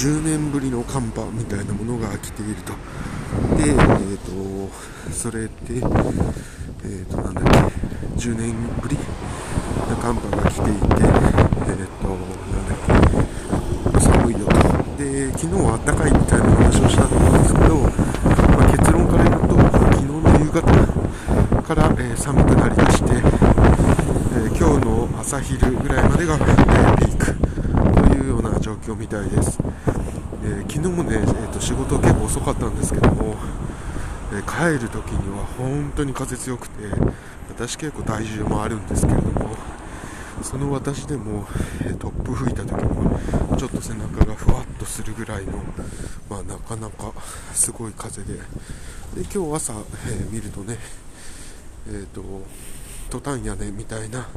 10年ぶりの寒波みたいなものが来ていると。で、えーと、それで、えーと、なんだっけ10年ぶりの寒波が来ていて、えーと、なんだっけ寒いよと。で昨日は暖かいみたいな話をしたと思うんですけど、まあ、結論から言うと昨日の夕方から、え、寒くなりだして、えー、今日の朝昼ぐらいまでが、えー、ピーク。というような状況みたいです。えー、昨日もね、えーと、仕事結構遅かったんですけども、えー、帰る時には本当に風強くて私結構体重もあるんですけれどもその私でも、え、突風吹いた時にちょっと背中がふわっとするぐらいの、まあ、なかなかすごい風でで今日朝、え、見るとねえーとトタン屋根みたいな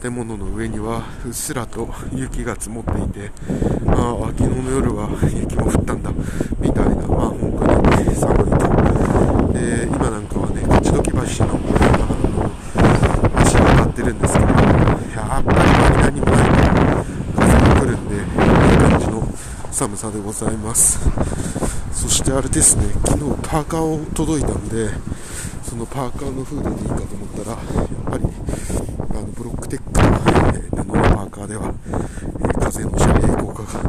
建物の上にはうっすらと雪が積もっていて、ああ、昨日の夜は雪も降ったんだみたいな、まあ本当に寒いと、で今なんかはね、勝どき橋のあの橋が立ってるんですけど、やっぱり何もないと風が来るんで、いい感じの寒さでございます。そしてあれですね、昨日パーカーを届いたんで、そのパーカーのフードでいいかと思ったら、やっぱりあのブロックテックの、えー、布のパーカーでは、えー、風の遮蔽効果が、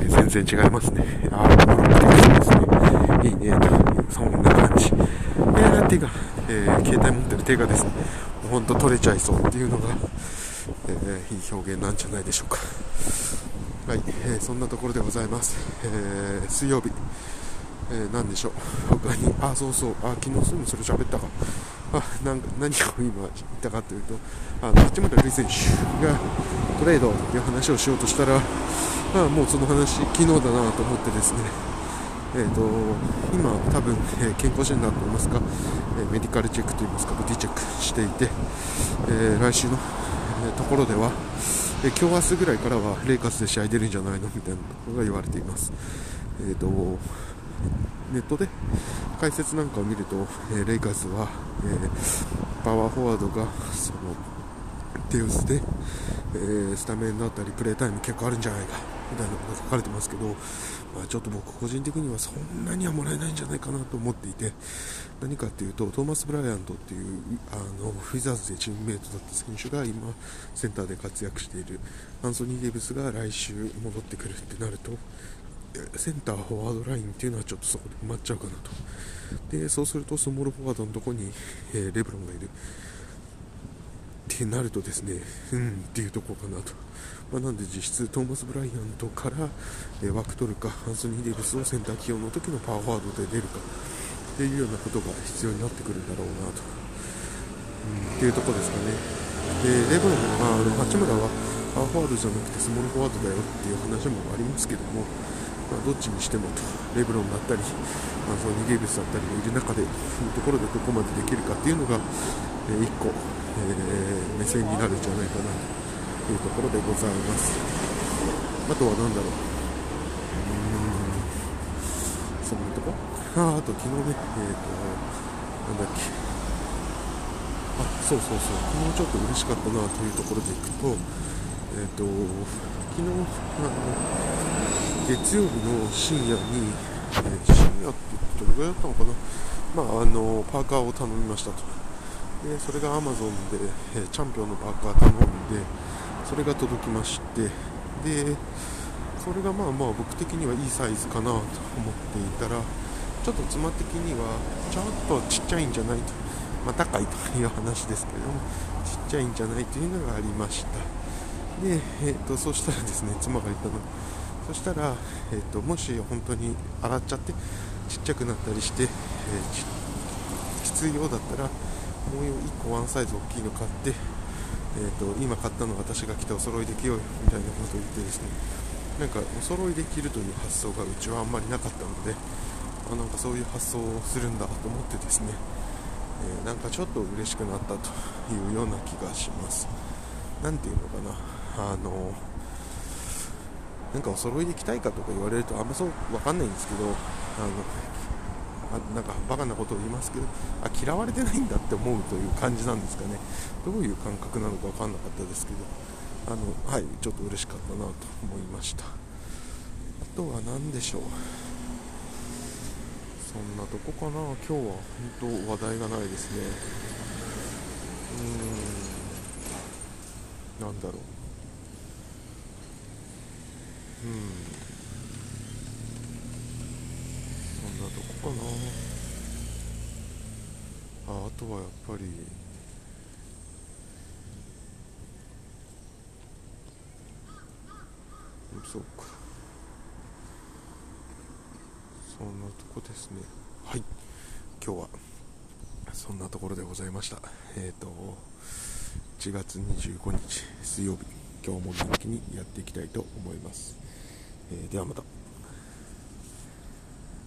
えー、全然違いますね。ああ、ブロックテックですね。いいね、という、そんな感じ。えー、手が、えー、携帯持ってる手がですね、ほんと取れちゃいそうっていうのが、えー、いい表現なんじゃないでしょうか。はい、えー、そんなところでございます。えー、水曜日。えー、何でしょう、他に、あ、そうそう、あ、昨日すぐそれ喋ったか、あなんか何を今言ったかというと、あの八村塁選手がトレードっていう話をしようとしたら、あもうその話、昨日だなと思ってですね、えーと、今、多分、えー、健康診断といいますか、えー、メディカルチェックといいますか、ボディチェックしていて、え、来週の、えところでは、え今日明日ぐらいからはレイカスで試合出るんじゃないのみたいなことが言われています。えーとネットで解説なんかを見ると、えー、レイカーズは、えー、パワーフォワードがその手薄で、えー、スタメンだったりプレータイム結構あるんじゃないかみたいなことが書かれてますけど、まあ、ちょっと僕個人的にはそんなにはもらえないんじゃないかなと思っていて何かっていうとトーマス・ブライアントっていうあのフィザーズでチームメイトだった選手が今センターで活躍しているアンソニー・デイビスが来週戻ってくるってなるとセンター、フォワードラインっていうのはちょっとそこで埋まっちゃうかなと。で、そうするとスモールフォワードのとこに、えー、レブロンがいる。ってなるとですね、うんっていうところかなと。まあ、なんで実質トーマス・ブライアントから、えー、枠取るか、アンソニー・デイビスをセンター起用の時のパワーフォワードで出るかっていうようなことが必要になってくるんだろうなと。うん、っていうところですかね。で、レブロンは、あの八村はパワーフォワードじゃなくてスモールフォワードだよっていう話もありますけども、まあ、どっちにしてもとレブロンだったり、まあ、そのニゲーブスだったりがいる中でいうところでどこまでできるかっていうのが、えー、1個、えー、目線になるんじゃないかなというところでございます。あとは何だろう。うん。そんなとこ？ああと昨日ねえっ、ー、となんだっけ。あそうそうそう。昨日ちょっと嬉しかったなというところでいくとえっ、ー、と昨日あの月曜日の深夜に、えー、深夜ってどれぐらいだったのかな、まあ、あのパーカーを頼みましたとでそれが Amazon で、えー、チャンピオンのパーカー頼んでそれが届きましてでそれがまあまあ僕的にはいいサイズかなと思っていたらちょっと妻的にはちょっとちっちゃいんじゃないと、まあ、高いという話ですけれどもちっちゃいんじゃないというのがありました。で、えーと、そうしたらですね妻が言ったのそしたら、えーと、もし本当に洗っちゃってちっちゃくなったりして、えー、きついようだったらもう1個ワンサイズ大きいの買って、えーと、今買ったの私が来てお揃いできようよみたいなことを言ってですね。なんかお揃いできるという発想がうちはあんまりなかったのであなんかそういう発想をするんだと思ってですね、えー、なんかちょっと嬉しくなったというような気がします。なんていうのかな。あのなんかお揃いで行きたいかとか言われるとあんまそう分かんないんですけどあのあなんかバカなことを言いますけどあ嫌われてないんだって思うという感じなんですかね。どういう感覚なのか分かんなかったですけどあのはいちょっと嬉しかったなと思いました。あとは何でしょう。そんなとこかな。今日は本当話題がないですね。うーん。なんだろう。そんなとこかな。ああとはやっぱり。そうか。そんなとこですね。はい。今日はそんなところでございました。えっ、ー、と1月25日水曜日。今日も元気にやっていきたいと思います、えー、ではまた。